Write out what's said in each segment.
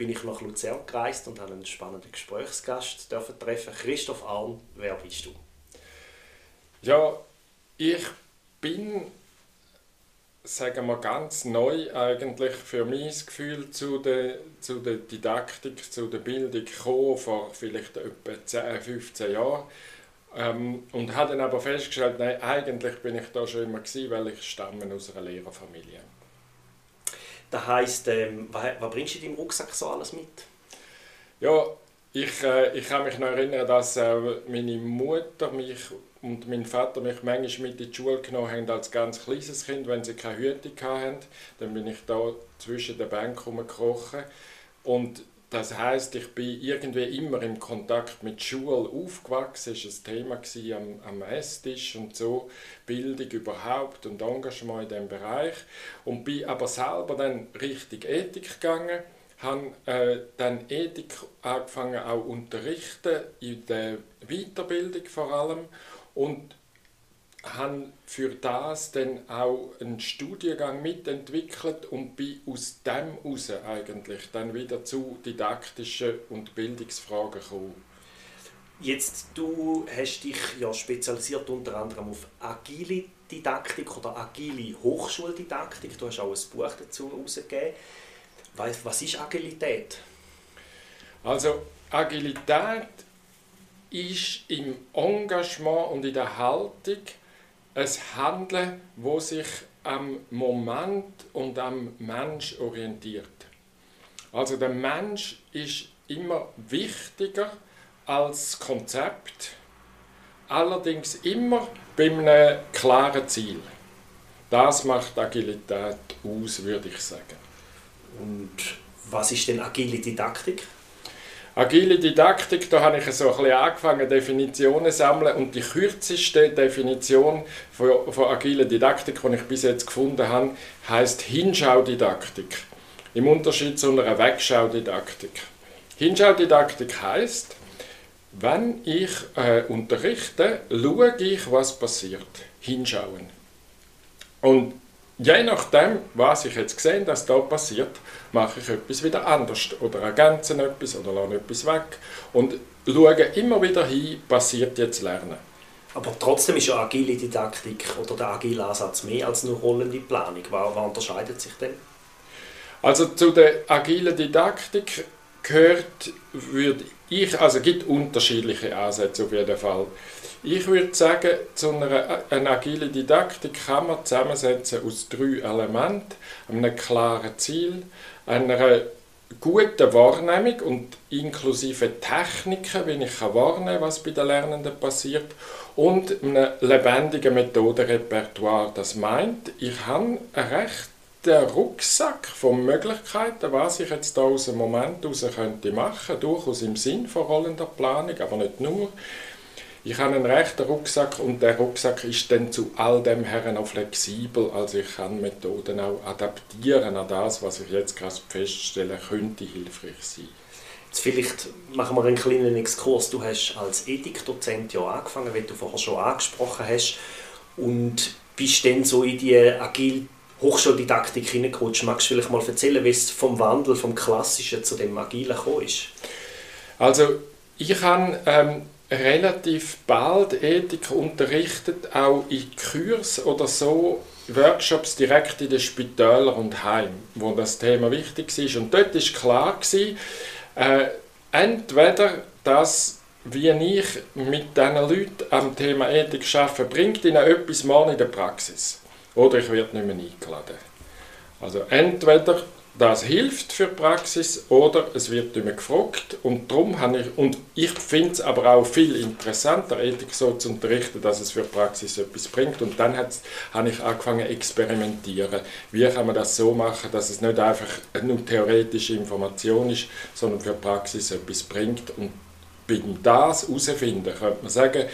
bin ich nach Luzern gereist und habe einen spannenden Gesprächsgast dürfen treffen. Christoph Arn, wer bist du? Ja, ich bin, sagen wir ganz neu eigentlich für mein Gefühl zu der, zu der Didaktik, zu der Bildung gekommen, vor vielleicht etwa 10, 15 Jahren. Ähm, und habe dann aber festgestellt, nein, eigentlich bin ich da schon immer gewesen, weil ich stamme aus einer Lehrerfamilie. Das heisst, ähm, was, was, bringst du in deinem Rucksack so alles mit? Ja, ich, äh, ich kann mich noch erinnern, dass äh, meine Mutter mich und mein Vater mich manchmal mit in die Schule genommen haben als ganz kleines Kind, wenn sie keine Hüte hatten. Dann bin ich da zwischen den Bänken rumgekrochen. Und das heißt, ich bin irgendwie immer im Kontakt mit Schule aufgewachsen. War ein Thema am, am Esstisch und so, Bildung überhaupt und Engagement in diesem Bereich. Und bin aber selber dann richtig Ethik gegangen, habe äh, dann Ethik angefangen auch unterrichten, in der Weiterbildung vor allem. Und habe für das dann auch einen Studiengang mitentwickelt und bin aus dem heraus eigentlich dann wieder zu didaktischen und Bildungsfragen gekommen. Jetzt, du hast dich ja spezialisiert unter anderem auf agile Didaktik oder agile Hochschuldidaktik. Du hast auch ein Buch dazu herausgegeben. Was ist Agilität? Also Agilität ist im Engagement und in der Haltung ein Handeln, wo sich am Moment und am Mensch orientiert. Also der Mensch ist immer wichtiger als Konzept, allerdings immer bei einem klaren Ziel. Das macht Agilität aus, würde ich sagen. Und was ist denn agile Didaktik? Agile Didaktik, da habe ich so ein bisschen angefangen, Definitionen zu sammeln und die kürzeste Definition von, von agiler Didaktik, die ich bis jetzt gefunden habe, heißt Hinschaudidaktik. Im Unterschied zu einer Wegschaudidaktik. Hinschaudidaktik heißt, wenn ich äh, unterrichte, schaue ich, was passiert. Hinschauen. Und je nachdem, was ich jetzt sehe, dass da passiert, mache ich etwas wieder anders oder ergänze etwas oder lasse etwas weg und schaue immer wieder hin, passiert jetzt Lernen. Aber trotzdem ist ja agile Didaktik oder der agile Ansatz mehr als nur rollende Planung. Was, was unterscheidet sich denn? Also zu der agilen Didaktik gehört, würde ich, also gibt unterschiedliche Ansätze auf jeden Fall. Ich würde sagen, zu einer eine agile Didaktik kann man zusammensetzen aus drei Elementen, einem klaren Ziel, einer guten Wahrnehmung und inklusive Techniken, wie ich wahrnehmen kann, was bei den Lernenden passiert, und einem lebendigen Methodenrepertoire. Das meint, ich habe einen rechten Rucksack von Möglichkeiten, was ich jetzt da aus dem Moment heraus könnte machen, durchaus im Sinn von rollender Planung, aber nicht nur. Ich habe einen rechten Rucksack und der Rucksack ist dann zu all dem her noch flexibel. Also ich kann Methoden auch adaptieren an das, was ich jetzt gerade feststellen könnte, hilfreich sein. Jetzt vielleicht machen wir einen kleinen Exkurs. Du hast als Ethikdozent ja angefangen, wie du vorher schon angesprochen hast, und bist dann so in die agile Hochschuldidaktik hineingerutscht. Magst du vielleicht mal erzählen, wie es vom Wandel vom Klassischen zu dem Agilen gekommen ist? Also ich habe ähm, relativ bald Ethik unterrichtet, auch in Kurs oder so, Workshops direkt in den Spitälern und Heim, wo das Thema wichtig ist. Und dort war klar, gewesen, äh, entweder das wie ich mit diesen Leuten am Thema Ethik arbeite, bringt ihnen etwas mal in der Praxis. Oder ich werde nicht mehr eingeladen. Also entweder das hilft für die Praxis oder es wird immer gefragt und darum habe ich, und ich finde es aber auch viel interessanter, Ethik so zu unterrichten, dass es für die Praxis etwas bringt und dann habe ich angefangen zu experimentieren. Wie kann man das so machen, dass es nicht einfach nur theoretische Information ist, sondern für die Praxis etwas bringt und beim das herausfinden, könnte man sagen,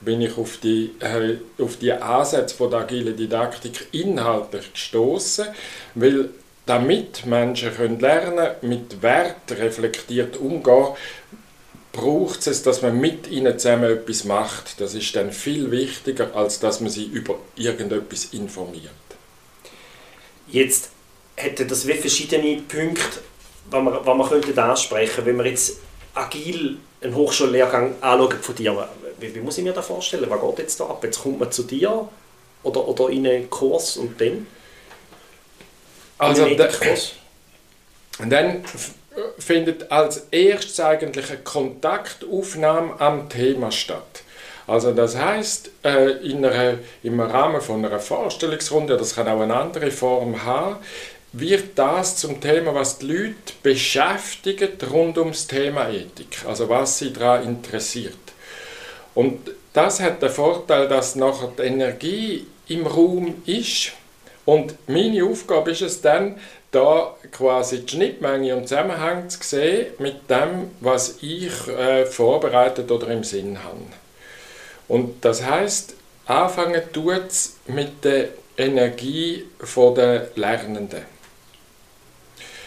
bin ich auf die, äh, auf die Ansätze von der agilen Didaktik inhaltlich gestoßen, weil damit Menschen können lernen mit Wert reflektiert umgehen, braucht es, dass man mit ihnen zusammen etwas macht. Das ist dann viel wichtiger, als dass man sie über irgendetwas informiert. Jetzt hätte das wie verschiedene Punkte, die man, die man könnte ansprechen Wenn wir jetzt agil einen Hochschullehrgang anschauen von dir, wie, wie muss ich mir das vorstellen? Was geht jetzt da ab? Jetzt kommt man zu dir oder, oder in einen Kurs und dann? Also, dann findet als erstes eigentlich eine Kontaktaufnahme am Thema statt. Also das heißt, äh, in einer, im Rahmen von einer Vorstellungsrunde, das kann auch eine andere Form haben, wird das zum Thema, was die Leute beschäftigt rund ums Thema Ethik, also was sie daran interessiert. Und das hat den Vorteil, dass nachher die Energie im Raum ist und meine Aufgabe ist es dann, da quasi die Schnittmenge und Zusammenhang zu sehen mit dem, was ich äh, vorbereitet oder im Sinn habe. Und das heißt, anfangen tut es mit der Energie der Lernenden.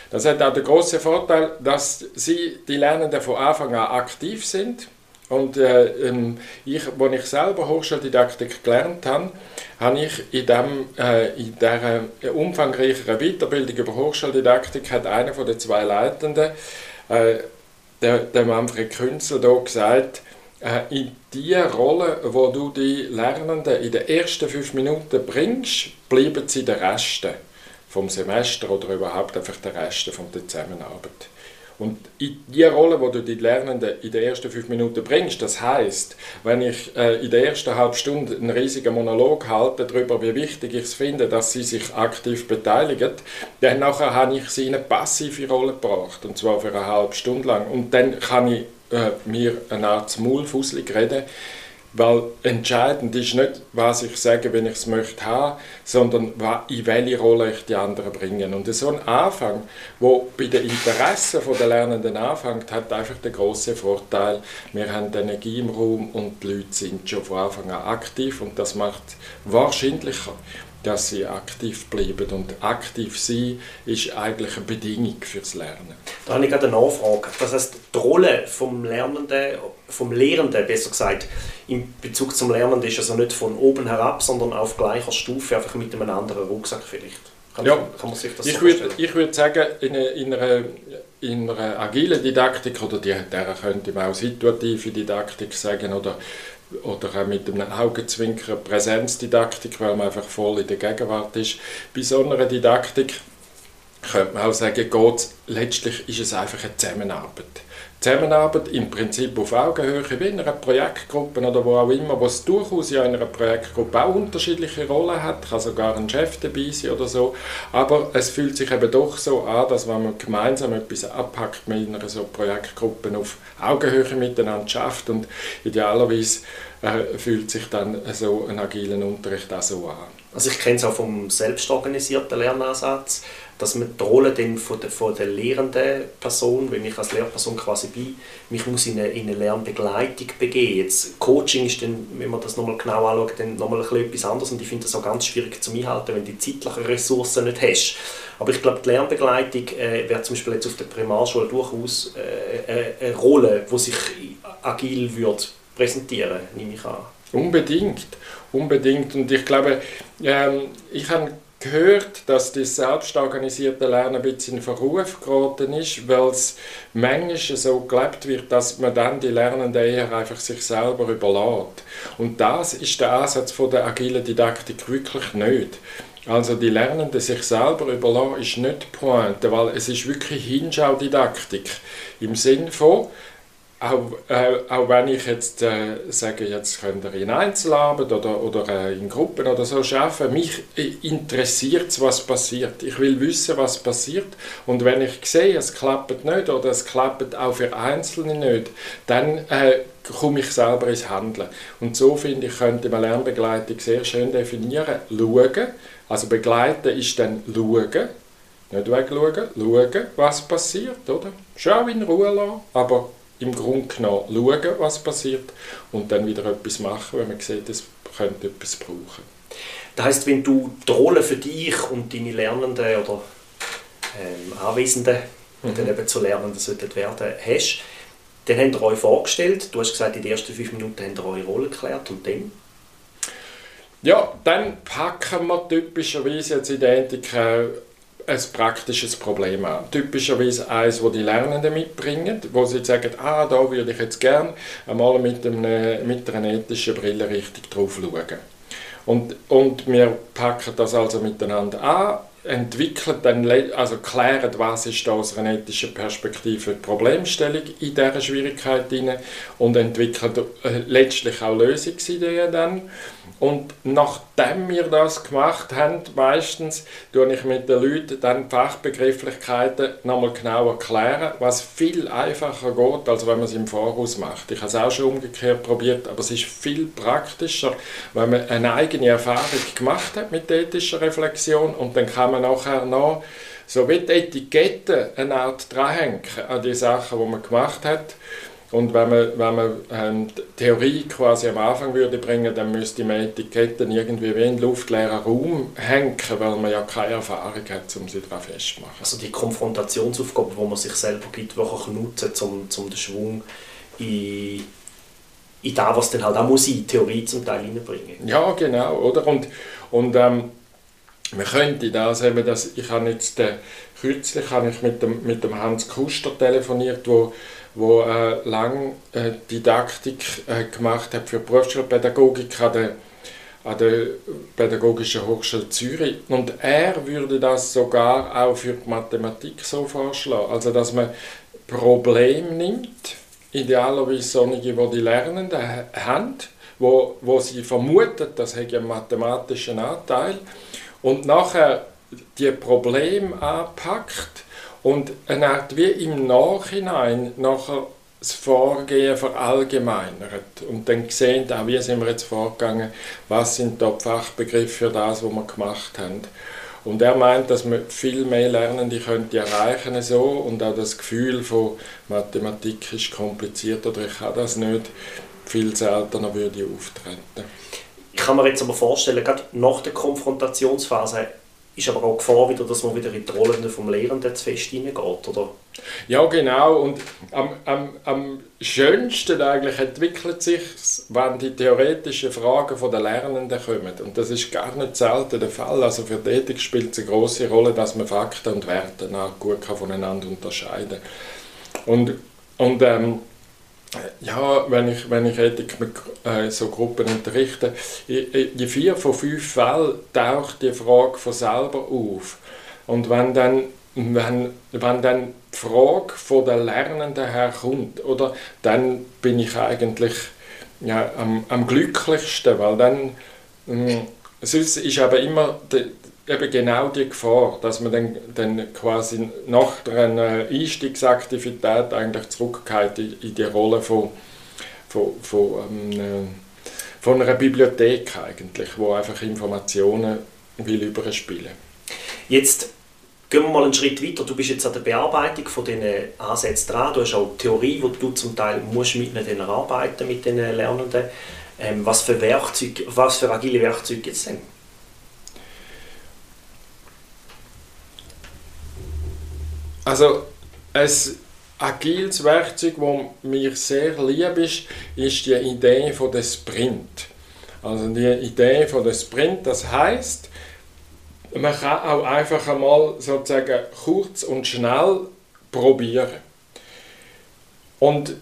Das hat auch den großen Vorteil, dass sie, die Lernenden von Anfang an aktiv sind. Und äh, ähm, ich, als ich selber Hochschuldidaktik gelernt habe, habe ich in, dem, äh, in dieser umfangreicheren Weiterbildung über Hochschuldidaktik hat einer von den zwei Leitenden, äh, der, der Manfred Künzel, da gesagt, äh, in die Rolle, wo du die Lernenden in den ersten fünf Minuten bringst, bleiben sie der Reste vom Semester oder überhaupt einfach der Reste von der Zusammenarbeit. Und in die Rolle, wo du die Lernenden in den ersten fünf Minuten bringst, das heißt, wenn ich äh, in der ersten halben Stunde einen riesigen Monolog halte darüber, wie wichtig ich es finde, dass sie sich aktiv beteiligen, dann nachher habe ich sie in eine passive Rolle gebracht, und zwar für eine halbe Stunde lang. Und dann kann ich äh, mir eine Art Maulfusselig reden, weil entscheidend ist nicht, was ich sage, wenn ich es möchte haben, sondern in welche Rolle ich die anderen bringe. Und so ein Anfang, wo bei den Interessen der Lernenden anfängt, hat einfach den grossen Vorteil, wir haben die Energie im Raum und die Leute sind schon von Anfang an aktiv und das macht wahrscheinlicher, dass sie aktiv bleiben. Und aktiv sein ist eigentlich eine Bedingung fürs Lernen. Da habe ich gerade eine Nachfrage. Das heißt, die Rolle vom Lernenden, vom Lehrenden, besser gesagt, in Bezug zum Lernenden ist also nicht von oben herab, sondern auf gleicher Stufe, einfach mit einem anderen Rucksack vielleicht. Kann, ja, kann man sich das ich so würde, ich würde sagen, in, in, einer, in einer agilen Didaktik, oder die, der könnte man auch situative Didaktik sagen, oder oder auch mit einem Augenzwinkern Präsenzdidaktik, weil man einfach voll in der Gegenwart ist. Bei so einer Didaktik könnte man auch sagen, geht, letztlich ist es einfach eine Zusammenarbeit. Zusammenarbeit im Prinzip auf Augenhöhe, wie in einer Projektgruppe oder wo auch immer, wo es durchaus ja in einer Projektgruppe auch unterschiedliche Rollen hat, kann sogar ein Chef dabei sein oder so, aber es fühlt sich eben doch so an, dass wenn man gemeinsam etwas abpackt mit einer so Projektgruppe auf Augenhöhe miteinander schafft und idealerweise äh, fühlt sich dann so ein agilen Unterricht auch so an. Also ich kenne es auch vom selbstorganisierten Lernansatz, dass man die Rolle dann von der, von der lehrenden Person, wenn ich als Lehrperson quasi bin, mich muss in eine, in eine Lernbegleitung begeben. Jetzt Coaching ist dann, wenn man das nochmal genau anschaut, dann nochmal etwas anderes und ich finde das auch ganz schwierig zu einhalten, wenn du die zeitlichen Ressourcen nicht hast. Aber ich glaube, die Lernbegleitung äh, wäre zum Beispiel jetzt auf der Primarschule durchaus äh, äh eine Rolle, die sich agil würde präsentieren, nehme ich an. Unbedingt, unbedingt. Und ich glaube, ähm, ich habe gehört, dass das selbstorganisierte Lernen ein bisschen in Verruf geraten ist, weil es manchmal so gelebt wird, dass man dann die Lernenden eher einfach sich selber überlässt. Und das ist der Ansatz von der agilen Didaktik wirklich nicht. Also die Lernenden sich selber überlassen ist nicht die Pointe, weil es ist wirklich Hinschaudidaktik im Sinn von auch, äh, auch wenn ich jetzt äh, sage, jetzt könnt ihr in Einzelarbeit oder, oder äh, in Gruppen oder so arbeiten, mich interessiert es, was passiert. Ich will wissen, was passiert. Und wenn ich sehe, es klappt nicht oder es klappt auch für Einzelne nicht, dann äh, komme ich selber ins Handeln. Und so finde ich, könnte man Lernbegleitung sehr schön definieren. Schauen, also begleiten ist dann schauen, nicht wegschauen, schauen, was passiert, oder? Schau in Ruhe lassen, aber im Grunde genommen schauen, was passiert und dann wieder etwas machen, wenn man sieht, es könnte etwas brauchen. Das heißt, wenn du die Rolle für dich und deine Lernenden oder ähm, Anwesenden, die mhm. dann eben zu Lernenden sollten werden, hast, dann habt ihr euch vorgestellt, du hast gesagt, in den ersten fünf Minuten habt ihr eure Rolle geklärt und dann? Ja, dann packen wir typischerweise jetzt in der Ethik ein praktisches Problem an. Typischerweise eines, das die Lernenden mitbringen, wo sie sagen, ah, da würde ich jetzt gerne einmal mit, einem, mit einer ethischen Brille richtig drauf schauen. Und, und wir packen das also miteinander an entwickelt dann, also klären, was ist da aus einer ethischen Perspektive die Problemstellung in dieser Schwierigkeit hinein und entwickelt äh, letztlich auch Lösungsideen dann. Und nachdem wir das gemacht haben, meistens tue ich mit den Leuten dann Fachbegrifflichkeiten nochmal genau erklären, was viel einfacher geht, als wenn man es im Voraus macht. Ich habe es auch schon umgekehrt probiert, aber es ist viel praktischer, wenn man eine eigene Erfahrung gemacht hat mit ethischer Reflexion und dann kann man nachher noch so wie die Etikette eine Art dranhängen an die Sachen, die man gemacht hat und wenn man, wenn man ähm, Theorie quasi am Anfang würde bringen, dann müsste man Etiketten irgendwie wie in luftleeren Raum hängen, weil man ja keine Erfahrung hat, um sie daran festzumachen. Also die Konfrontationsaufgabe, die man sich selber gibt, wirklich nutzen, um, um den Schwung in, in das, was dann halt auch muss, in Theorie zum Teil reinbringen. Ja, genau, oder? Und, und ähm, man könnte das eben, dass ich habe jetzt, äh, kürzlich habe ich mit dem, mit dem Hans Kuster telefoniert, wo wo äh, lang äh, Didaktik äh, gemacht hat für Berufsschulpädagogik an der, an der Pädagogischen Hochschule Zürich. Und er würde das sogar auch für die Mathematik so vorschlagen. Also, dass man Problem nimmt, idealerweise solche, die die Lernenden haben, wo, wo sie vermuten, das hat einen mathematischen Anteil, und nachher die Probleme anpackt und eine Art wie im Nachhinein nachher das Vorgehen verallgemeinert und dann sehen, auch wie sind wir jetzt vorgegangen, was sind da die Fachbegriffe für das, was wir gemacht haben. Und er meint, dass man viel mehr Lernende könnte erreichen so und auch das Gefühl von Mathematik ist kompliziert oder ich kann das nicht, viel seltener würde auftreten. Ich kann mir jetzt aber vorstellen, gerade nach der Konfrontationsphase ist aber auch Gefahr wieder, dass man wieder in die Rolle vom Lehrenden zu fest hineingeht, oder? Ja, genau. Und am, am, am schönsten eigentlich entwickelt sich wenn die theoretischen Fragen der Lernenden kommen. Und das ist gar nicht selten der Fall. Also für die Ethik spielt es eine große Rolle, dass man Fakten und Werte gut voneinander unterscheiden kann. Und, und ähm, ja, wenn ich, wenn ich Ethik mit äh, so Gruppen unterrichte, in vier von fünf Fällen taucht die Frage von selber auf. Und wenn dann, wenn, wenn dann die Frage von der Lernenden herkommt, oder, dann bin ich eigentlich ja, am, am glücklichsten, weil dann, mh, sonst ist aber immer die, eben genau die Gefahr, dass man dann, dann quasi nach einer Einstiegsaktivität eigentlich zurückgeht in, in die Rolle von, von, von, ähm, von einer Bibliothek eigentlich, wo einfach Informationen will überspielen. Jetzt gehen wir mal einen Schritt weiter. Du bist jetzt an der Bearbeitung von diesen Ansätzen dran. Du hast auch Theorie, die du zum Teil musst mit ihnen arbeiten mit den Lernenden. Ähm, was für Werkzeuge, was für agile Werkzeuge gibt es denn? Also ein agiles Werkzeug, das mir sehr lieb ist, ist die Idee von der Sprint. Also die Idee von der Sprint, das heißt, man kann auch einfach einmal sozusagen kurz und schnell probieren. Und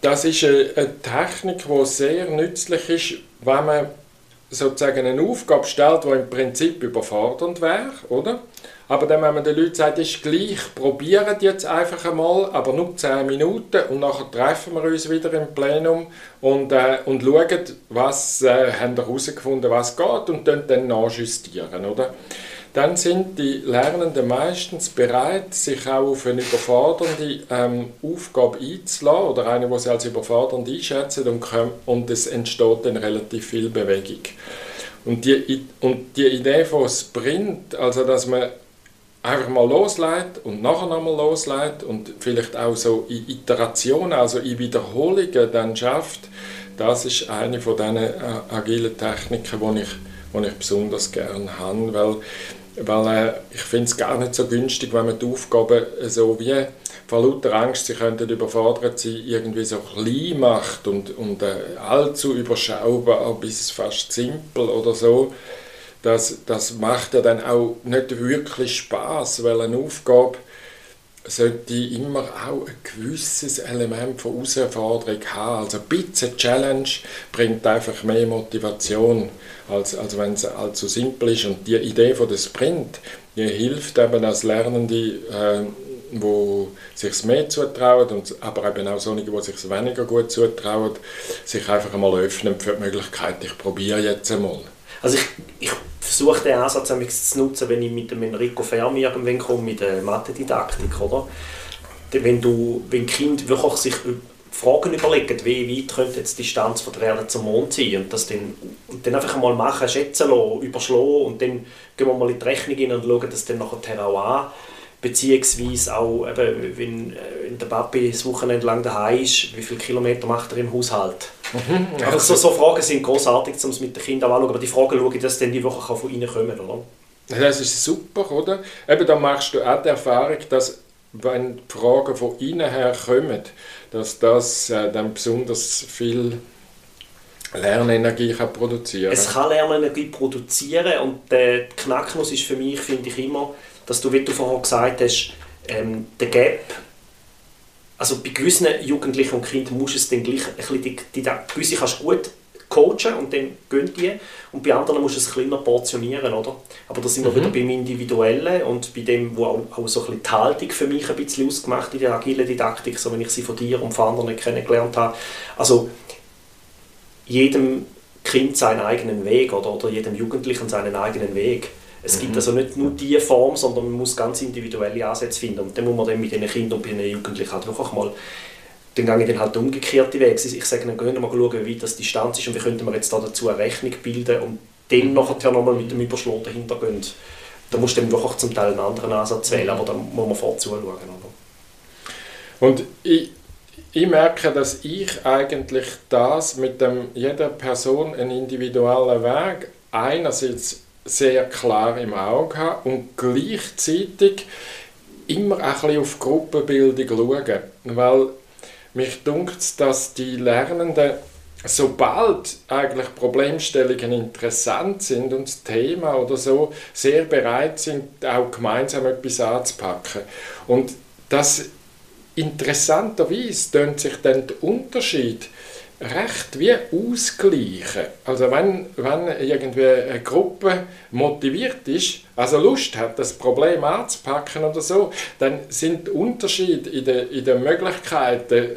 das ist eine Technik, die sehr nützlich ist, wenn man sozusagen eine Aufgabe stellt, die im Prinzip überfordernd wäre, oder? Aber dann, wenn man den Leuten sagt, ist gleich, probieren jetzt einfach einmal, aber nur 10 Minuten und nachher treffen wir uns wieder im Plenum und, äh, und schauen, was äh, haben wir herausgefunden, was geht und dann, dann nachjustieren, oder? Dann sind die Lernenden meistens bereit, sich auch auf eine überfordernde ähm, Aufgabe einzulassen oder eine, die sie als überfordernd einschätzen und, und es entsteht dann relativ viel Bewegung. Und die, und die Idee von Sprint, also dass man einfach mal loslässt und nachher nochmal loslässt und vielleicht auch so in Iterationen, also in Wiederholungen dann schafft, das ist eine von diesen äh, agilen Techniken, die ich, ich besonders gerne habe, weil, weil äh, ich finde es gar nicht so günstig, wenn man die Aufgaben so wie vor lauter Angst, sie könnten überfordert sein, irgendwie so klein macht und, und äh, allzu überschaubar bis fast simpel oder so das, das macht ja dann auch nicht wirklich Spaß, weil eine Aufgabe sollte immer auch ein gewisses Element von Herausforderung haben. Also ein bisschen Challenge bringt einfach mehr Motivation, als, als wenn es allzu simpel ist. Und die Idee von der Sprint, die hilft eben als Lernende, äh, wo sich mehr zutrauen, und, aber eben auch solche, die sich weniger gut zutrauen, sich einfach einmal öffnen für die Möglichkeit, ich probiere jetzt einmal. Also ich, ich versuche den Ansatz zu nutzen, wenn ich mit dem Enrico Fermi irgendwann komme, mit der Mathe-Didaktik, oder? Wenn, du, wenn Kind wirklich sich Fragen überlegen, wie weit könnte jetzt die Distanz von der Erde zum Mond sein und das dann, und dann einfach mal machen, schätzen lassen, überschlagen und dann gehen wir mal in die Rechnung rein und schauen das dann nachher auch an beziehungsweise auch, eben, wenn, äh, wenn der Papi das Wochenende lang daheim ist, wie viele Kilometer macht er im Haushalt? Mhm, ja, so, so, Fragen sind großartig, um es mit den Kindern anzuschauen, aber die Fragen schaue ich, dass dann die Woche von ihnen kommen, oder? Das ist super, oder? Eben, da machst du auch die Erfahrung, dass wenn die Fragen von innen her kommen, dass das äh, dann besonders viel Lernenergie kann produzieren Es kann Lernenergie produzieren und der Knacknuss ist für mich, finde ich immer, dass du, wie du vorhin gesagt hast, ähm, der Gap, also bei gewissen Jugendlichen und Kindern musst du es dann gleich ein bisschen, die, die, gewisse kannst du gut coachen und dann gehen die und bei anderen musst du es kleiner portionieren, oder? Aber da sind wir mhm. wieder beim Individuellen und bei dem, wo auch, auch so ein bisschen die Haltung für mich ein bisschen ausgemacht in der agilen Didaktik, so wenn ich sie von dir und von anderen kennengelernt habe. Also jedem Kind seinen eigenen Weg oder, oder jedem Jugendlichen seinen eigenen Weg. Es gibt mhm. also nicht nur diese Form, sondern man muss ganz individuelle Ansätze finden. Und dann muss man dann mit den Kindern und den Jugendlichen halt wirklich mal dann gehe ich dann halt umgekehrte Weg. Ich sage dann, gehen wir mal schauen, wie weit das Distanz ist und wie könnten wir jetzt da dazu eine Rechnung bilden und dann mhm. nachher nochmal mit dem Überschlag dahinter gehen. Da musst du dann wirklich zum Teil einen anderen Ansatz wählen, aber da muss man vorzuschauen. Und ich, ich merke, dass ich eigentlich das mit dem, jeder Person einen individuellen Weg einerseits sehr klar im Auge haben und gleichzeitig immer ein bisschen auf Gruppenbildung schauen. Weil mich dunkt dass die Lernenden, sobald eigentlich Problemstellungen interessant sind und das Thema oder so, sehr bereit sind, auch gemeinsam etwas anzupacken. Und das interessanterweise tönt sich dann der Unterschied recht wie ausgleichen. Also wenn, wenn irgendwie eine Gruppe motiviert ist, also Lust hat, das Problem anzupacken oder so, dann sind Unterschiede in den, in den Möglichkeiten,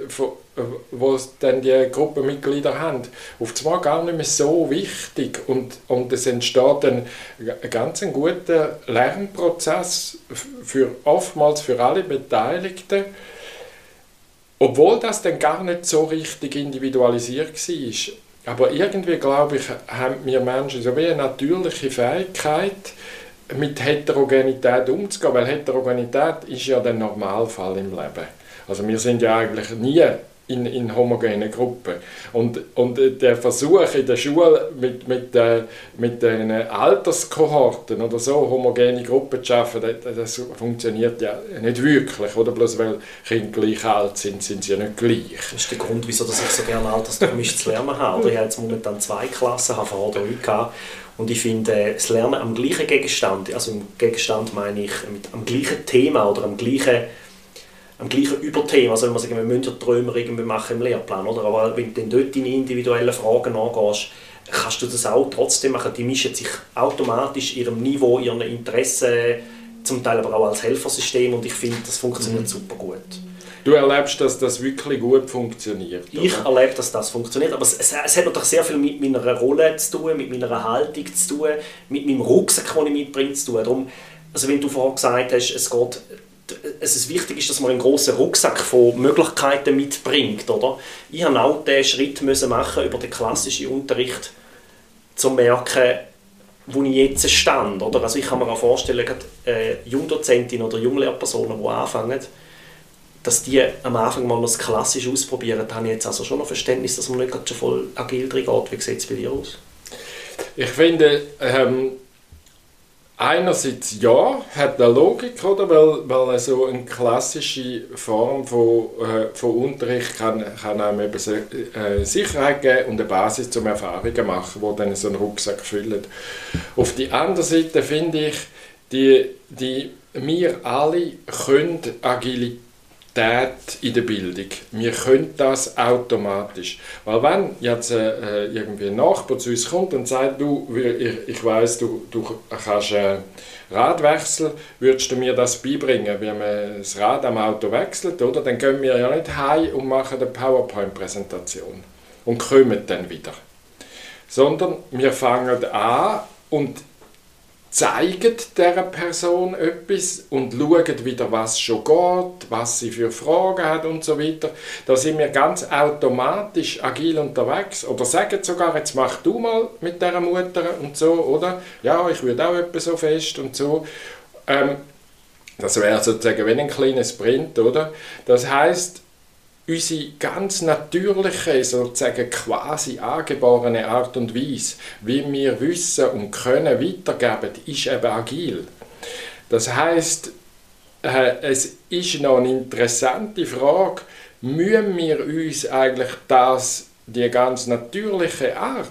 wo dann die Gruppenmitglieder haben, auf einmal gar nicht mehr so wichtig und, und es entsteht dann ein ganz guter Lernprozess für oftmals für alle Beteiligten obwohl das dann gar nicht so richtig individualisiert war. Aber irgendwie, glaube ich, haben wir Menschen so wie eine natürliche Fähigkeit, mit Heterogenität umzugehen, weil Heterogenität ist ja der Normalfall im Leben. Also wir sind ja eigentlich nie in, in homogenen Gruppen. Und, und der Versuch in der Schule mit, mit, äh, mit den Alterskohorten oder so homogene Gruppen zu schaffen, das, das funktioniert ja nicht wirklich. Oder bloß weil Kinder gleich alt sind, sind sie ja nicht gleich. Das ist der Grund, wieso ich so gerne altersdurchmischtes Lernen habe. Oder ich habe jetzt momentan zwei Klassen, habe vorher drei gehabt. Und ich finde, das Lernen am gleichen Gegenstand, also im Gegenstand meine ich mit, am gleichen Thema oder am gleichen am gleichen Überthema. Also wenn man sagen, wir müssen ja Träume irgendwie machen im Lehrplan, oder? aber wenn du dann dort deine individuellen Fragen angehst, kannst du das auch trotzdem machen. Die mischen sich automatisch ihrem Niveau, ihren Interessen, zum Teil aber auch als Helfersystem und ich finde, das funktioniert mhm. super gut. Du erlebst, dass das wirklich gut funktioniert? Oder? Ich erlebe, dass das funktioniert, aber es, es, es hat natürlich sehr viel mit meiner Rolle zu tun, mit meiner Haltung zu tun, mit meinem Rucksack, den ich mitbringe, zu tun. Darum, also wenn du vorhin gesagt hast, es geht es ist wichtig ist, dass man einen großen Rucksack von Möglichkeiten mitbringt, oder? Ich habe auch den Schritt müssen machen über den klassischen Unterricht, zu merken, wo ich jetzt stand. Oder? Also ich kann mir auch vorstellen, gerade äh, Jungdozentinnen oder Junglehrpersonen, die anfangen, dass die am Anfang mal das klassisch ausprobieren, da habe ich jetzt also schon noch Verständnis, dass man nicht gerade schon voll agil drin geht. Wie sieht es bei dir aus? Ich finde, ähm, einerseits ja, hat eine Logik, oder? Weil, weil so eine klassische Form von, äh, von Unterricht kann, kann einem eben äh, Sicherheit geben und eine Basis zum Erfahrungen machen, wo dann so einen Rucksack füllen. Auf die andere Seite finde ich, die, die wir alle können Agilität in der Bildung. Wir können das automatisch. Weil wenn jetzt äh, irgendwie ein Nachbar zu uns kommt und sagt, du, ich, ich weiß, du, du kannst äh, Radwechsel, würdest du mir das beibringen, wie man das Rad am Auto wechselt, oder? Dann gehen wir ja nicht heim und machen eine PowerPoint-Präsentation und kommen dann wieder. Sondern wir fangen an und zeigen dieser Person etwas und schauen wieder, was schon geht, was sie für Fragen hat und so weiter. Da sind wir ganz automatisch agil unterwegs. Oder sagen sogar, jetzt mach du mal mit dieser Mutter und so, oder? Ja, ich würde auch etwas so fest und so. Ähm, das wäre sozusagen wie ein kleines Sprint, oder? Das heißt, unsere ganz natürliche, sozusagen quasi angeborene Art und Weise, wie wir Wissen und Können weitergeben, ist eben agil. Das heißt, äh, es ist noch eine interessante Frage, müssen wir uns eigentlich das, die ganz natürliche Art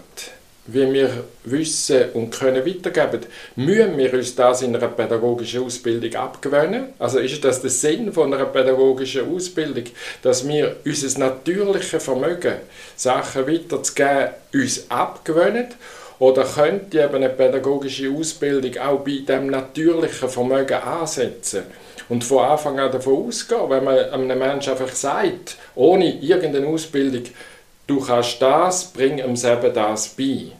wie wir Wissen und können weitergeben, müssen wir uns das in einer pädagogischen Ausbildung abgewöhnen? Also ist das der Sinn von einer pädagogischen Ausbildung, dass wir unser natürliches Vermögen, Sachen weiterzugeben, uns abgewöhnen? Oder könnte eben eine pädagogische Ausbildung auch bei dem natürlichen Vermögen ansetzen? Und von Anfang an davon ausgehen, wenn man einem Menschen einfach sagt, ohne irgendeine Ausbildung, du kannst das, bring ihm selber das bei.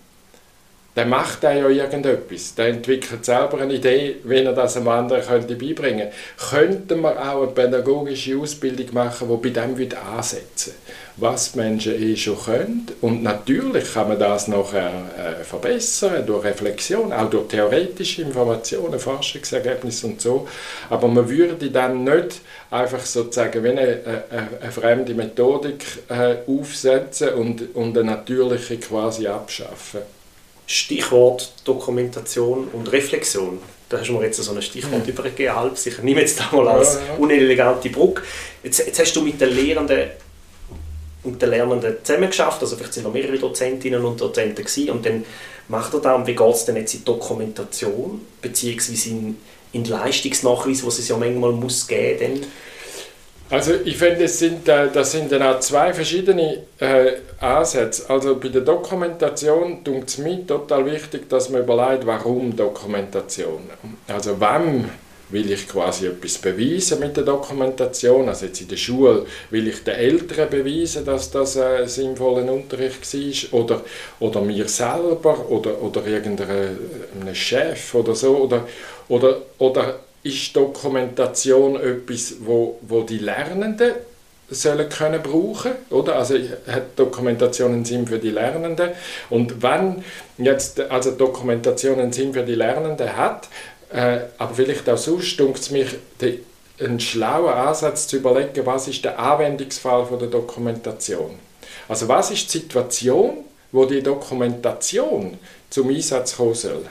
Dann macht er ja irgendetwas. Der entwickelt selber eine Idee, wie er das einem anderen könnte beibringen könnte. Könnten wir auch eine pädagogische Ausbildung machen, die bei dem wieder ansetzen was Menschen eh schon können. Und natürlich kann man das noch äh, verbessern durch Reflexion, auch durch theoretische Informationen, Forschungsergebnisse und so. Aber man würde dann nicht einfach sozusagen wie eine, eine, eine fremde Methodik äh, aufsetzen und, und eine natürliche quasi abschaffen. Stichwort Dokumentation und Reflexion. Da hast du mir jetzt so ein Stichwort mhm. übergegeben, halb. Ich nehme jetzt da mal als unelegante Brücke. Jetzt, jetzt hast du mit den Lehrenden und den Lernenden zusammengeschafft, also vielleicht sind noch mehrere Dozentinnen und Dozenten gewesen, und dann macht er da, und wie geht es denn jetzt in Dokumentation, beziehungsweise in, in Leistungsnachweis, was es ja manchmal muss geben muss? Also ich finde, das sind, äh, das sind dann auch zwei verschiedene äh, Ansätze. Also bei der Dokumentation tut es mir total wichtig, dass man überlegt, warum Dokumentation. Also wann will ich quasi etwas beweisen mit der Dokumentation. Also jetzt in der Schule will ich den Eltern beweisen, dass das ein sinnvoller Unterricht war oder, oder mir selber oder, oder irgendeinem Chef oder so. Oder, oder, oder ist Dokumentation etwas, wo, wo die Lernenden sollen können brauchen, oder? Also hat Dokumentation einen Sinn für die Lernenden und wenn jetzt also Dokumentation einen Sinn für die Lernenden hat, äh, aber vielleicht auch sonst dunkt es mich die, ein schlauer Ansatz zu überlegen, was ist der Anwendungsfall von der Dokumentation. Also was ist die Situation, wo die Dokumentation zum Einsatz kommen soll?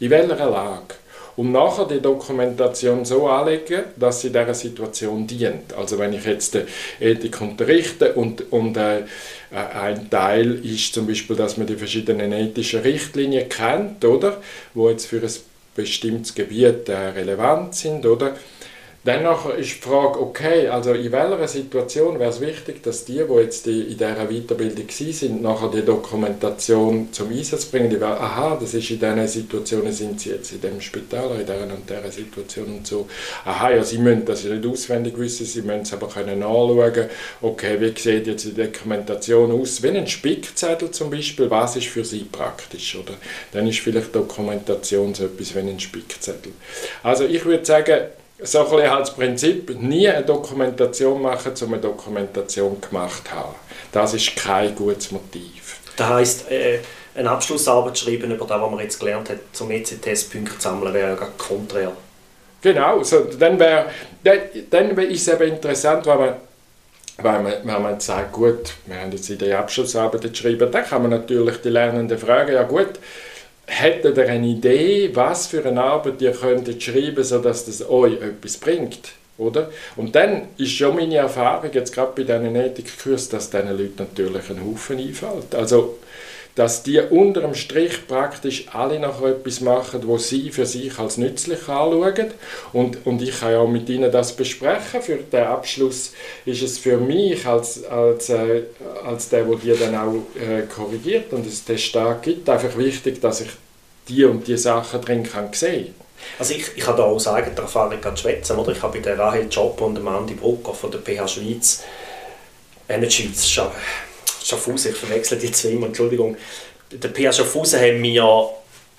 In welcher Lage? Und nachher die Dokumentation so anlegen, dass sie dieser Situation dient. Also wenn ich jetzt Ethik unterrichte und, und äh, ein Teil ist zum Beispiel, dass man die verschiedenen ethischen Richtlinien kennt, oder, wo jetzt für ein bestimmtes Gebiet äh, relevant sind, oder, Dennoch ist die Frage, okay, also in welcher Situation wäre es wichtig, dass die, die jetzt in dieser Weiterbildung sind, nachher die Dokumentation zum Einsatz bringen, die wäre, aha, das ist in diesen Situationen sind sie jetzt in dem Spital, in dieser und dieser Situation und so. Aha, ja, sie müssen das nicht auswendig wissen, sie müssen es aber können nachschauen, okay, wie sieht jetzt die Dokumentation aus, wie ein Spickzettel zum Beispiel, was ist für sie praktisch, oder? Dann ist vielleicht Dokumentation so etwas wie ein Spickzettel. Also ich würde sagen, so ein bisschen als Prinzip, nie eine Dokumentation machen, um eine Dokumentation gemacht zu haben. Das ist kein gutes Motiv. Das heisst, äh, eine Abschlussarbeit schreiben über das, was man jetzt gelernt hat, zum ECTS-Punkte sammeln, wäre ja konträr. Genau, so, dann, wär, dann, dann ist es eben interessant, weil man, weil man, wenn man sagt, gut, wir haben jetzt in der Abschlussarbeit geschrieben, dann kann man natürlich die Lernenden fragen, ja gut, hättet ihr eine Idee, was für eine Arbeit ihr könntet schreiben, sodass das euch etwas bringt? Oder? Und dann ist schon meine Erfahrung, jetzt gerade bei diesen Ethikkursen, dass diesen Leuten natürlich ein Haufen einfällt. Also, dass die unter dem Strich praktisch alle noch etwas machen, wo sie für sich als nützlich anschauen. Und, und ich kann ja mit ihnen das besprechen. Für den Abschluss ist es für mich als, als, äh, als der, der die dann auch äh, korrigiert und es Testat gibt, einfach wichtig, dass ich die und die Sachen drin kann sehen also ich, ich habe da aus eigener Erfahrung schwätzen, oder? Ich habe bei der Rahel Job und dem Andi Brucker von der PH Schweiz, äh nicht Schweiz, Schaffhausen, ich verwechsel die zwei immer, Entschuldigung. Der PH Schaffhausen haben wir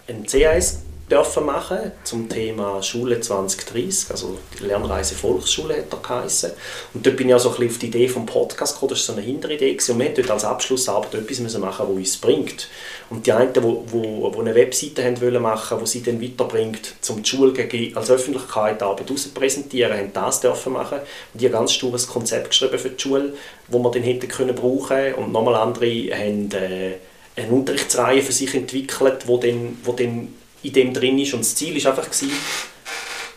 ein C1 dürfen machen zum Thema Schule 2030, also die Lernreise Volksschule hat er geheißen. Und dort bin ich auch so ein bisschen auf die Idee vom Podcast gekommen, das war so eine Hinteridee und wir dort als Abschlussarbeit etwas müssen machen, was uns bringt. Und die einen, die, die, eine Webseite haben wollen machen, die sie dann weiterbringt, um die Schule als Öffentlichkeit Arbeit präsentieren, haben das dürfen machen. Und die haben ganz stures Konzept geschrieben für die Schule, wo man dann hätte können brauchen. Und nochmal andere haben äh, eine Unterrichtsreihe für sich entwickelt, wo dann, wo dann in dem drin ist. Und das Ziel war einfach, gewesen,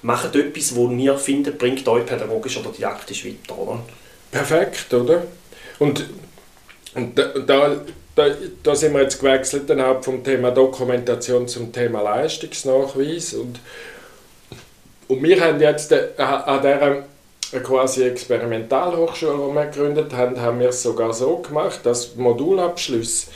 macht etwas, wo wir finden, bringt euch pädagogisch oder didaktisch weiter. Oder? Perfekt, oder? Und, und da, da, da, sind wir jetzt gewechselt dann vom Thema Dokumentation zum Thema Leistungsnachweis. Und, und wir haben jetzt äh, an dieser äh, quasi Experimentalhochschule, die wir gegründet haben, haben wir es sogar so gemacht, dass Modulabschlüsse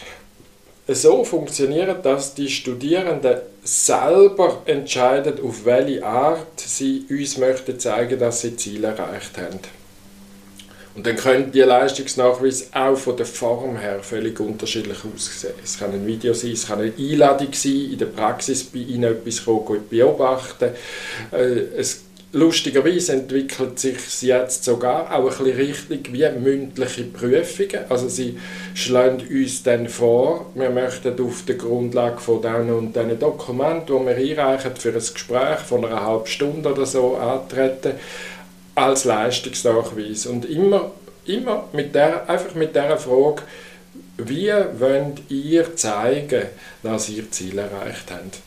so funktionieren, dass die Studierenden selber entscheiden, auf welche Art sie uns möchten zeigen, dass sie Ziele erreicht haben. Und dann können die Leistungsnachweise auch von der Form her völlig unterschiedlich aussehen. Es kann ein Video sein, es kann eine Einladung sein, in der Praxis bei Ihnen etwas beobachten. Äh, es Lustigerweise entwickelt sich jetzt sogar auch ein bisschen richtig wie mündliche Prüfungen. Also sie schlagen uns dann vor, wir möchten auf der Grundlage von diesen und diesen Dokumenten, die wir einreichen für ein Gespräch von einer halben Stunde oder so antreten, als Leistungsnachweis. Und immer, immer mit der, einfach mit der Frage, wie wollt ihr zeigen, dass ihr Ziel erreicht habt?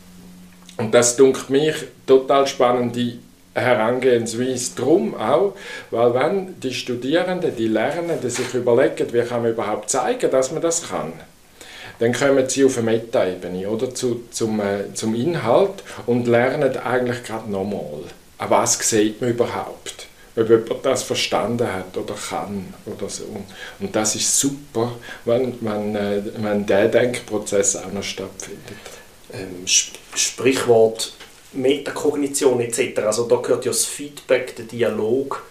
Und das dunkelt mich total spannende Herangehensweise drum auch, weil wenn die Studierenden, die Lernenden sich überlegen, wie kann man überhaupt zeigen, dass man das kann, dann kommen sie auf eine Meta-Ebene oder zu, zum, äh, zum Inhalt und lernen eigentlich gerade nochmal. Aber was sieht man überhaupt? Ob jemand das verstanden hat oder kann oder so. Und das ist super, wenn, wenn, äh, wenn der Denkprozess auch noch stattfindet. Ähm, Sprichwort Metakognition etc. Also da gehört ja das Feedback, der Dialog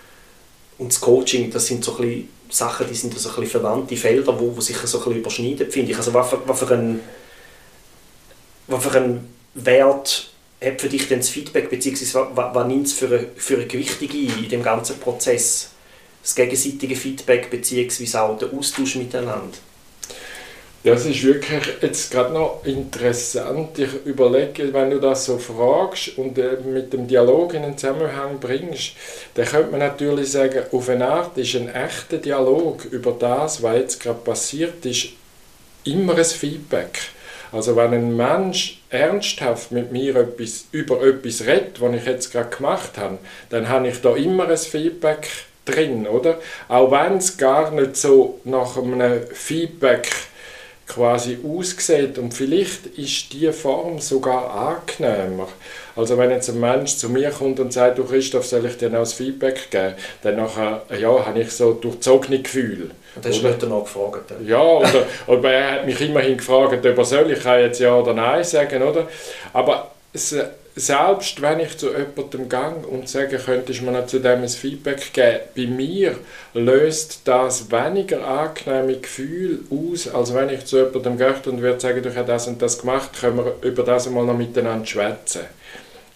und das Coaching, das sind so ein bisschen Sachen, die sind so ein bisschen verwandte Felder, wo, wo sich so ein bisschen überschneiden, finde ich. Also was für, was für ein was für einen Wert hat für dich denn das Feedback, beziehungsweise was, was nimmt es für eine, für eine Gewichtung in dem ganzen Prozess? Das gegenseitige Feedback, beziehungsweise auch der Austausch miteinander? Das ist wirklich jetzt gerade noch interessant. Ich überlege, wenn du das so fragst und äh, mit dem Dialog in einen Zusammenhang bringst, dann könnte man natürlich sagen, auf eine Art ist ein echter Dialog über das, was jetzt gerade passiert ist, immer ein Feedback. Also wenn ein Mensch ernsthaft mit mir etwas, über etwas redet, was ich jetzt gerade gemacht habe, dann habe ich da immer ein Feedback drin, oder? Auch wenn es gar nicht so nach einem Feedback quasi aussieht und vielleicht ist diese Form sogar angenehmer. Also wenn jetzt ein Mensch zu mir kommt und sagt, du Christoph, soll ich dir noch das Feedback geben, dann nachher, ja, habe ich so durchzogene Gefühle. Und hast du nicht danach gefragt? Ja, oder, oder er hat mich immerhin gefragt, ob er soll, ich kann jetzt ja oder nein sagen, oder? Aber es, selbst wenn ich zu jemandem gehe und sage, könntest du mir noch zu dem ein Feedback geben, bei mir löst das weniger angenehme Gefühl aus, als wenn ich zu jemandem gehe und würde sagen, du hast das und das gemacht, können wir über das einmal noch miteinander schwätzen.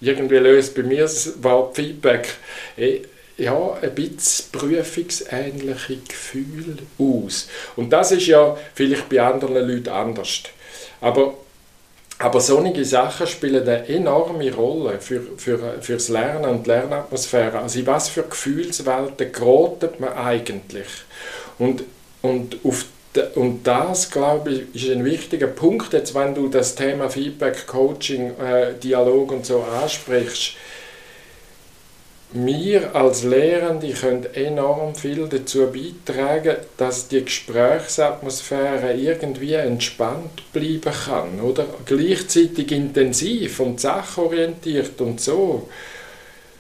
Irgendwie löst bei mir das Feedback eh, ja, ein bisschen prüfungsähnliche Gefühl aus. Und das ist ja vielleicht bei anderen Leuten anders. Aber, aber solche Sachen spielen eine enorme Rolle für, für, für das Lernen und die Lernatmosphäre. Also in was für Gefühlswelten geratet man eigentlich? Und, und auf und das, glaube ich, ist ein wichtiger Punkt, jetzt, wenn du das Thema Feedback, Coaching, äh, Dialog und so ansprichst. Wir als Lehrende können enorm viel dazu beitragen, dass die Gesprächsatmosphäre irgendwie entspannt bleiben kann, oder? Gleichzeitig intensiv und sachorientiert und so.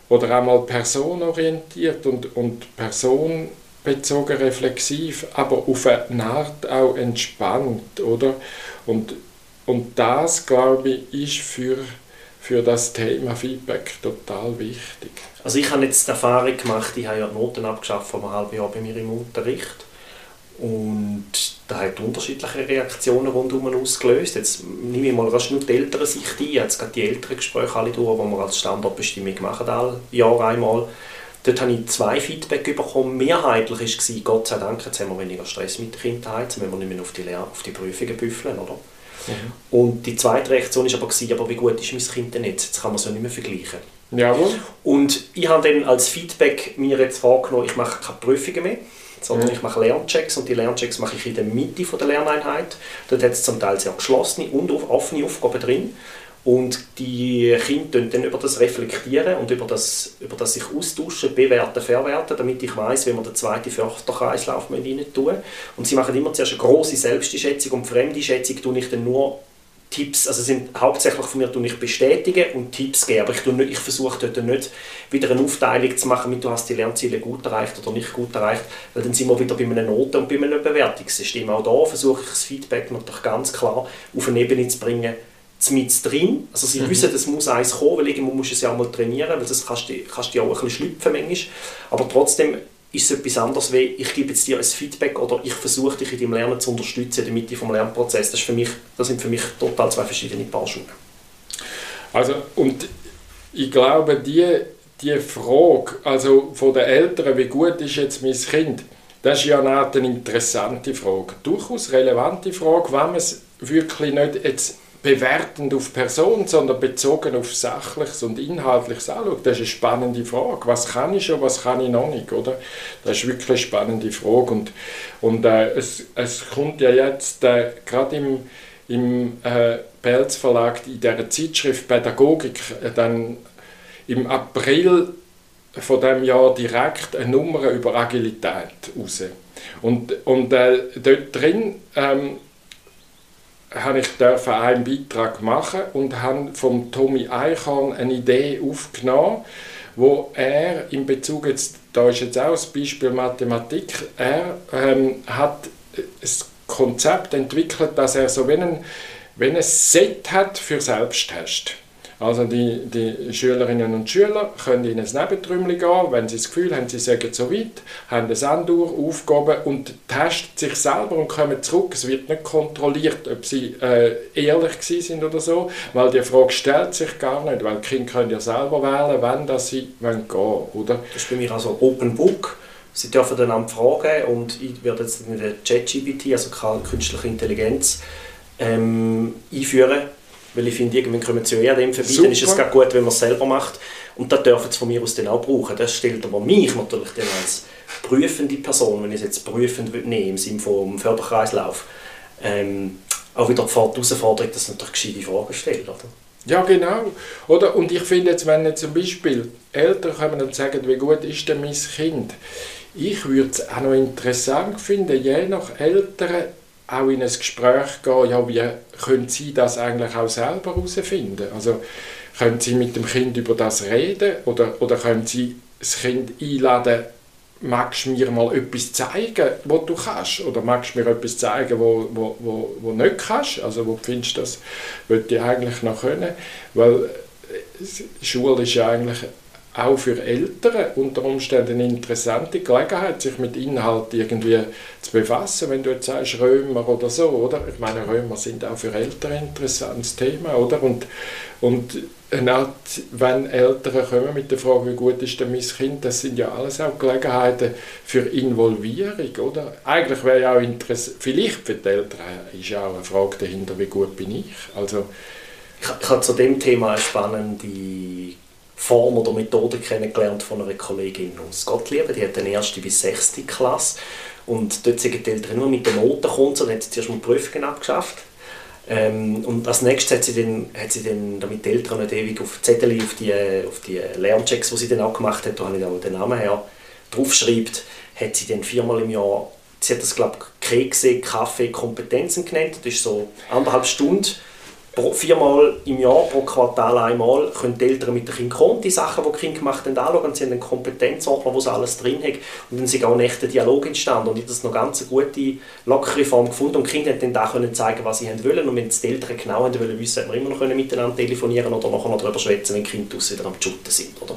Oder einmal personorientiert und, und person bezogen reflexiv, aber auf eine Art auch entspannt, oder? Und, und das, glaube ich, ist für, für das Thema Feedback total wichtig. Also ich habe jetzt die Erfahrung gemacht, ich habe ja Noten abgeschafft vor einem halben Jahr bei mir im Unterricht und da hat unterschiedliche Reaktionen rundherum ausgelöst. Jetzt nehme ich mal rasch nur die ältere Sicht ein, jetzt gerade die älteren Gespräche alle durch, die wir als Standortbestimmung machen, alle Jahr einmal. Dort habe ich zwei Feedback bekommen. Mehrheitlich war, Gott sei Dank, jetzt haben wir weniger Stress mit den Kindern, jetzt müssen wir nicht mehr auf die, Lehr auf die Prüfungen büffeln, oder? Mhm. Und die zweite Reaktion war aber, aber wie gut ist mein Kind denn jetzt? Jetzt kann man es ja nicht mehr vergleichen. Jawohl. Und ich habe dann als Feedback mir jetzt vorgenommen, ich mache keine Prüfungen mehr, sondern mhm. ich mache Lernchecks und die Lernchecks mache ich in der Mitte der Lerneinheit. Dort hat es zum Teil sehr geschlossene und offene Aufgaben drin. Und die Kinder dann über das reflektieren und über das, über das sich austauschen, bewerten, verwerten, damit ich weiß, wie wir den zweiten Förderkreislauf rein tun Und sie machen immer zuerst eine große Selbstschätzung und fremde Schätzung tue ich dann nur Tipps, also sind hauptsächlich von mir tue ich bestätigen und Tipps geben, aber ich, ich versuche dort nicht wieder eine Aufteilung zu machen, mit du hast die Lernziele gut erreicht oder nicht gut erreicht, weil dann sind wir wieder bei einer Note und bei einem Bewertungssystem. Auch da versuche ich das Feedback natürlich ganz klar auf eine Ebene zu bringen, mit drin. Also sie mhm. wissen, es muss eins kommen, weil irgendwo musst du es ja auch mal trainieren, weil das kannst du, kannst du ja auch ein bisschen schlüpfen manchmal. Aber trotzdem ist es etwas anderes, wie ich gebe jetzt dir ein Feedback oder ich versuche dich in deinem Lernen zu unterstützen in der Mitte des Lernprozesses. Das, ist für mich, das sind für mich total zwei verschiedene Paar Schuhe. Also, und ich glaube, die, die Frage also von den Eltern, wie gut ist jetzt mein Kind, das ist ja eine, eine interessante Frage. Durchaus relevante Frage, wenn man es wirklich nicht jetzt bewertend auf Person, sondern bezogen auf Sachliches und Inhaltliches anschauen. Das ist eine spannende Frage. Was kann ich schon, was kann ich noch nicht, oder? Das ist wirklich eine spannende Frage. Und, und äh, es, es kommt ja jetzt äh, gerade im, im äh, Belz Verlag in der Zeitschrift Pädagogik äh, dann im April von dem Jahr direkt eine Nummer über Agilität raus. Und, und äh, dort drin ähm, habe ich einen Beitrag machen und habe von Tommy Eichhorn eine Idee aufgenommen, wo er in Bezug jetzt, da ist jetzt auch das Beispiel Mathematik, er ähm, hat das Konzept entwickelt, dass er so wenn ein, wenn ein Set hat für Selbsttest also die, die Schülerinnen und Schüler können in ein Nebentrümmchen gehen, wenn sie das Gefühl haben, sie sagen so weit, haben eine Sanduhr, Aufgaben und testen sich selber und kommen zurück. Es wird nicht kontrolliert, ob sie äh, ehrlich sind oder so, weil die Frage stellt sich gar nicht, weil die Kinder können ja selber wählen, wann das sie gehen wollen, oder? Das ist bei mir also Open Book. Sie dürfen dann fragen und ich werde jetzt in der ChatGPT, also künstliche Intelligenz, ähm, einführen weil ich finde, irgendwann kommen sie ja dem vorbei, dann ist es gar gut, wenn man es selber macht. Und das dürfen sie von mir aus dann auch brauchen. Das stellt aber mich natürlich dann als prüfende Person, wenn ich es jetzt prüfend nehme, im Sinne vom Förderkreislauf, ähm, auch wieder die Herausforderung, dass man natürlich gescheite Fragen stellt. Oder? Ja, genau. Oder? Und ich finde jetzt, wenn jetzt zum Beispiel Eltern kommen und sagen, wie gut ist denn mein Kind, ich würde es auch noch interessant finden, je nach Eltern auch in ein Gespräch gehen, ja, wie können Sie das eigentlich auch selber herausfinden? Also können Sie mit dem Kind über das reden oder, oder können Sie das Kind einladen, magst du mir mal etwas zeigen, was du kannst? Oder magst du mir etwas zeigen, wo, wo, wo, wo nicht kannst? Also wo du findest, das würde ich eigentlich noch können? Weil äh, Schule ist ja eigentlich auch für Eltern unter Umständen eine interessante Gelegenheit, sich mit Inhalt irgendwie zu befassen, wenn du jetzt sagst Römer oder so, oder? Ich meine, Römer sind auch für Eltern ein interessantes Thema, oder? Und, und auch wenn Eltern kommen mit der Frage, wie gut ist denn mein Kind, das sind ja alles auch Gelegenheiten für Involvierung, oder? Eigentlich wäre ja auch interessant, vielleicht für die Eltern ist ja auch eine Frage dahinter, wie gut bin ich? Also, ich, ich habe zu dem Thema eine spannende Form oder Methode kennengelernt von einer Kollegin aus Gottlieb. Die hat eine erste bis sechste Klasse und dort sind die Eltern nur mit den Noten gekommen, dann hat sie zuerst mal die Prüfungen abgeschafft. Ähm, und als nächstes hat sie dann, hat sie dann damit die Eltern nicht ewig auf Zettel, auf die, auf die Lernchecks, die sie dann auch gemacht hat, da habe ich auch den Namen her, draufschreibt, hat sie dann viermal im Jahr, sie hat das glaube ich Kekse, Kaffee, Kompetenzen genannt, das ist so anderthalb Stunden viermal im Jahr, pro Quartal einmal, können die Eltern mit den Kindern kommen, die Sachen, die die Kinder gemacht haben, anschauen. Sie haben einen Kompetenzordner, wo sie alles drin haben. Und dann sind auch ein echter Dialog entstanden. Und ich habe das noch ganz eine gute, lockere Form gefunden. Und die Kinder konnten dann können zeigen, was sie wollen. Und wenn die Eltern genau haben wollen wissen, wir immer noch miteinander telefonieren oder nachher noch darüber schwätzen, wenn die Kinder wieder am Schutten sind. Oder?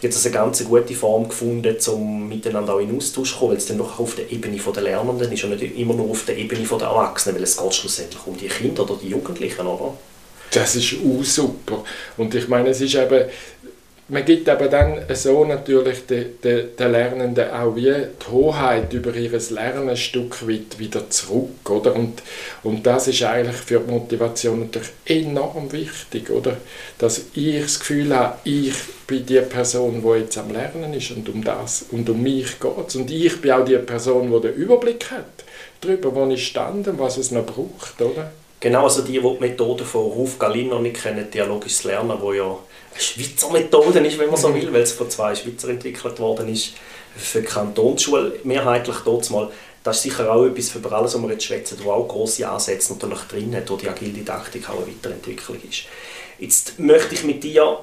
Ich habe das eine ganz gute Form gefunden, um miteinander auch in Austausch zu kommen, weil es dann noch auf der Ebene der Lernenden ist und nicht immer nur auf der Ebene der Erwachsenen, weil es geht schlussendlich um die Kinder oder die Jugendlichen, oder? Das ist auch super. Und ich meine, es ist eben, man gibt aber dann so natürlich den, den, den Lernenden auch wie die Hoheit über ihr Lernen ein Stück weit wieder zurück, oder? Und, und das ist eigentlich für die Motivation natürlich enorm wichtig, oder? Dass ich das Gefühl habe, ich bin die Person, die jetzt am Lernen ist und um das und um mich geht. Und ich bin auch die Person, die den Überblick hat darüber, wo ich stand und was es noch braucht, oder? Genau, also die, die die Methode von Ruf Galino nicht kennen, dialogisches Lernen, wo ja eine Schweizer Methode ist, wenn man so will, weil es von zwei Schweizer entwickelt worden ist, für die Kantonsschule mehrheitlich dort mal. Das ist sicher auch etwas für alles, was wir jetzt schwätzen, wo auch grosse Ansätze natürlich drin hat, wo die agile Didaktik auch eine Weiterentwicklung ist. Jetzt möchte ich mit dir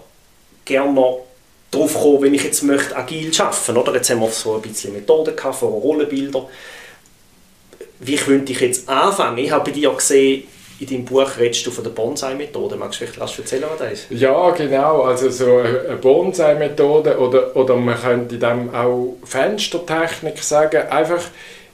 gerne noch darauf kommen, wenn ich jetzt möchte agil arbeiten möchte. Jetzt haben wir so ein bisschen Methoden gehabt, von Rollenbilder. Wie könnte ich jetzt anfangen? Ich habe bei dir gesehen, in deinem Buch redest du von der Bonsai-Methode. Magst du vielleicht erzählen, was das ist? Ja, genau. Also so eine Bonsai-Methode oder, oder man könnte dem auch Fenstertechnik sagen. Einfach,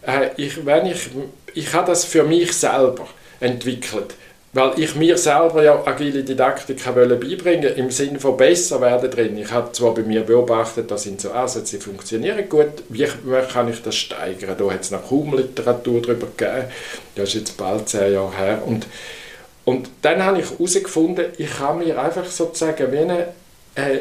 äh, ich, wenn ich, ich habe das für mich selber entwickelt. Weil ich mir selber ja agile Didaktik wollte beibringen im Sinne von besser werden drin. Ich habe zwar bei mir beobachtet, da sind so Ansätze, die funktionieren gut. Wie kann ich das steigern? Da hat es noch kaum Literatur darüber gegeben. Das ist jetzt bald zehn Jahre her. Und, und dann habe ich herausgefunden, ich kann mir einfach sozusagen wie eine, äh,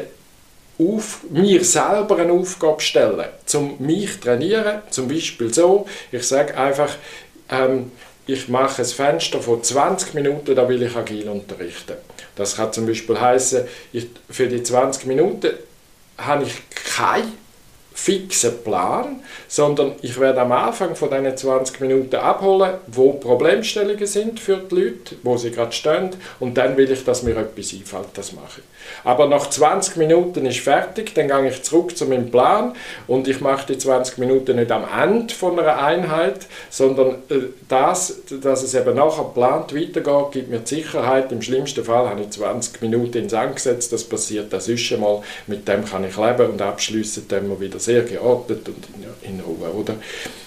auf, mir selber eine Aufgabe stellen, um mich zu trainieren. Zum Beispiel so, ich sage einfach, ähm, ich mache ein Fenster von 20 Minuten, da will ich agil unterrichten. Das kann zum Beispiel heißen, für die 20 Minuten habe ich keine fixen Plan, sondern ich werde am Anfang von diesen 20 Minuten abholen, wo Problemstellungen sind für die Leute, wo sie gerade stehen und dann will ich, dass mir etwas einfällt, das mache ich. Aber nach 20 Minuten ist fertig, dann gehe ich zurück zu meinem Plan und ich mache die 20 Minuten nicht am Ende von einer Einheit, sondern äh, das, dass es eben nachher geplant weitergeht, gibt mir die Sicherheit. Im schlimmsten Fall habe ich 20 Minuten ins Sand gesetzt, das passiert das ist schon mal, mit dem kann ich leben und abschließen dann wir wieder sehr geordnet und in, in Ruhe. Oder?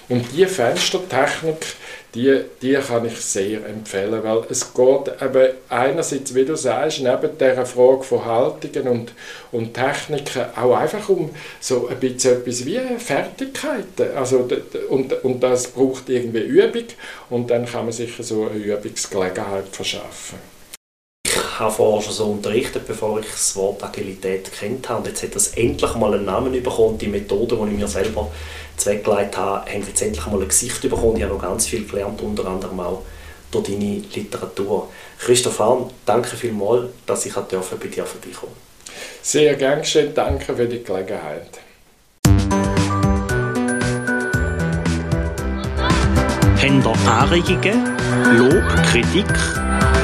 Und diese Fenstertechnik, die, die kann ich sehr empfehlen, weil es geht eben einerseits, wie du sagst, neben dieser Frage von Haltungen und, und Techniken auch einfach um so ein bisschen etwas wie Fertigkeiten. Also, und, und das braucht irgendwie Übung und dann kann man sich so eine Übungsgelegenheit verschaffen ich habe vorher schon so unterrichtet, bevor ich das Wort Agilität kennt habe. Und jetzt hat das endlich mal einen Namen bekommen. Die Methode, die ich mir selber zweckgelegt habe, haben jetzt endlich mal ein Gesicht bekommen. Ich habe noch ganz viel gelernt, unter anderem auch durch deine Literatur. Christoph Hahn, danke vielmals, dass ich bei dir vorbeikommen Sehr gern geschehen, danke für die Gelegenheit. Habt ihr Anregungen, Lob, Kritik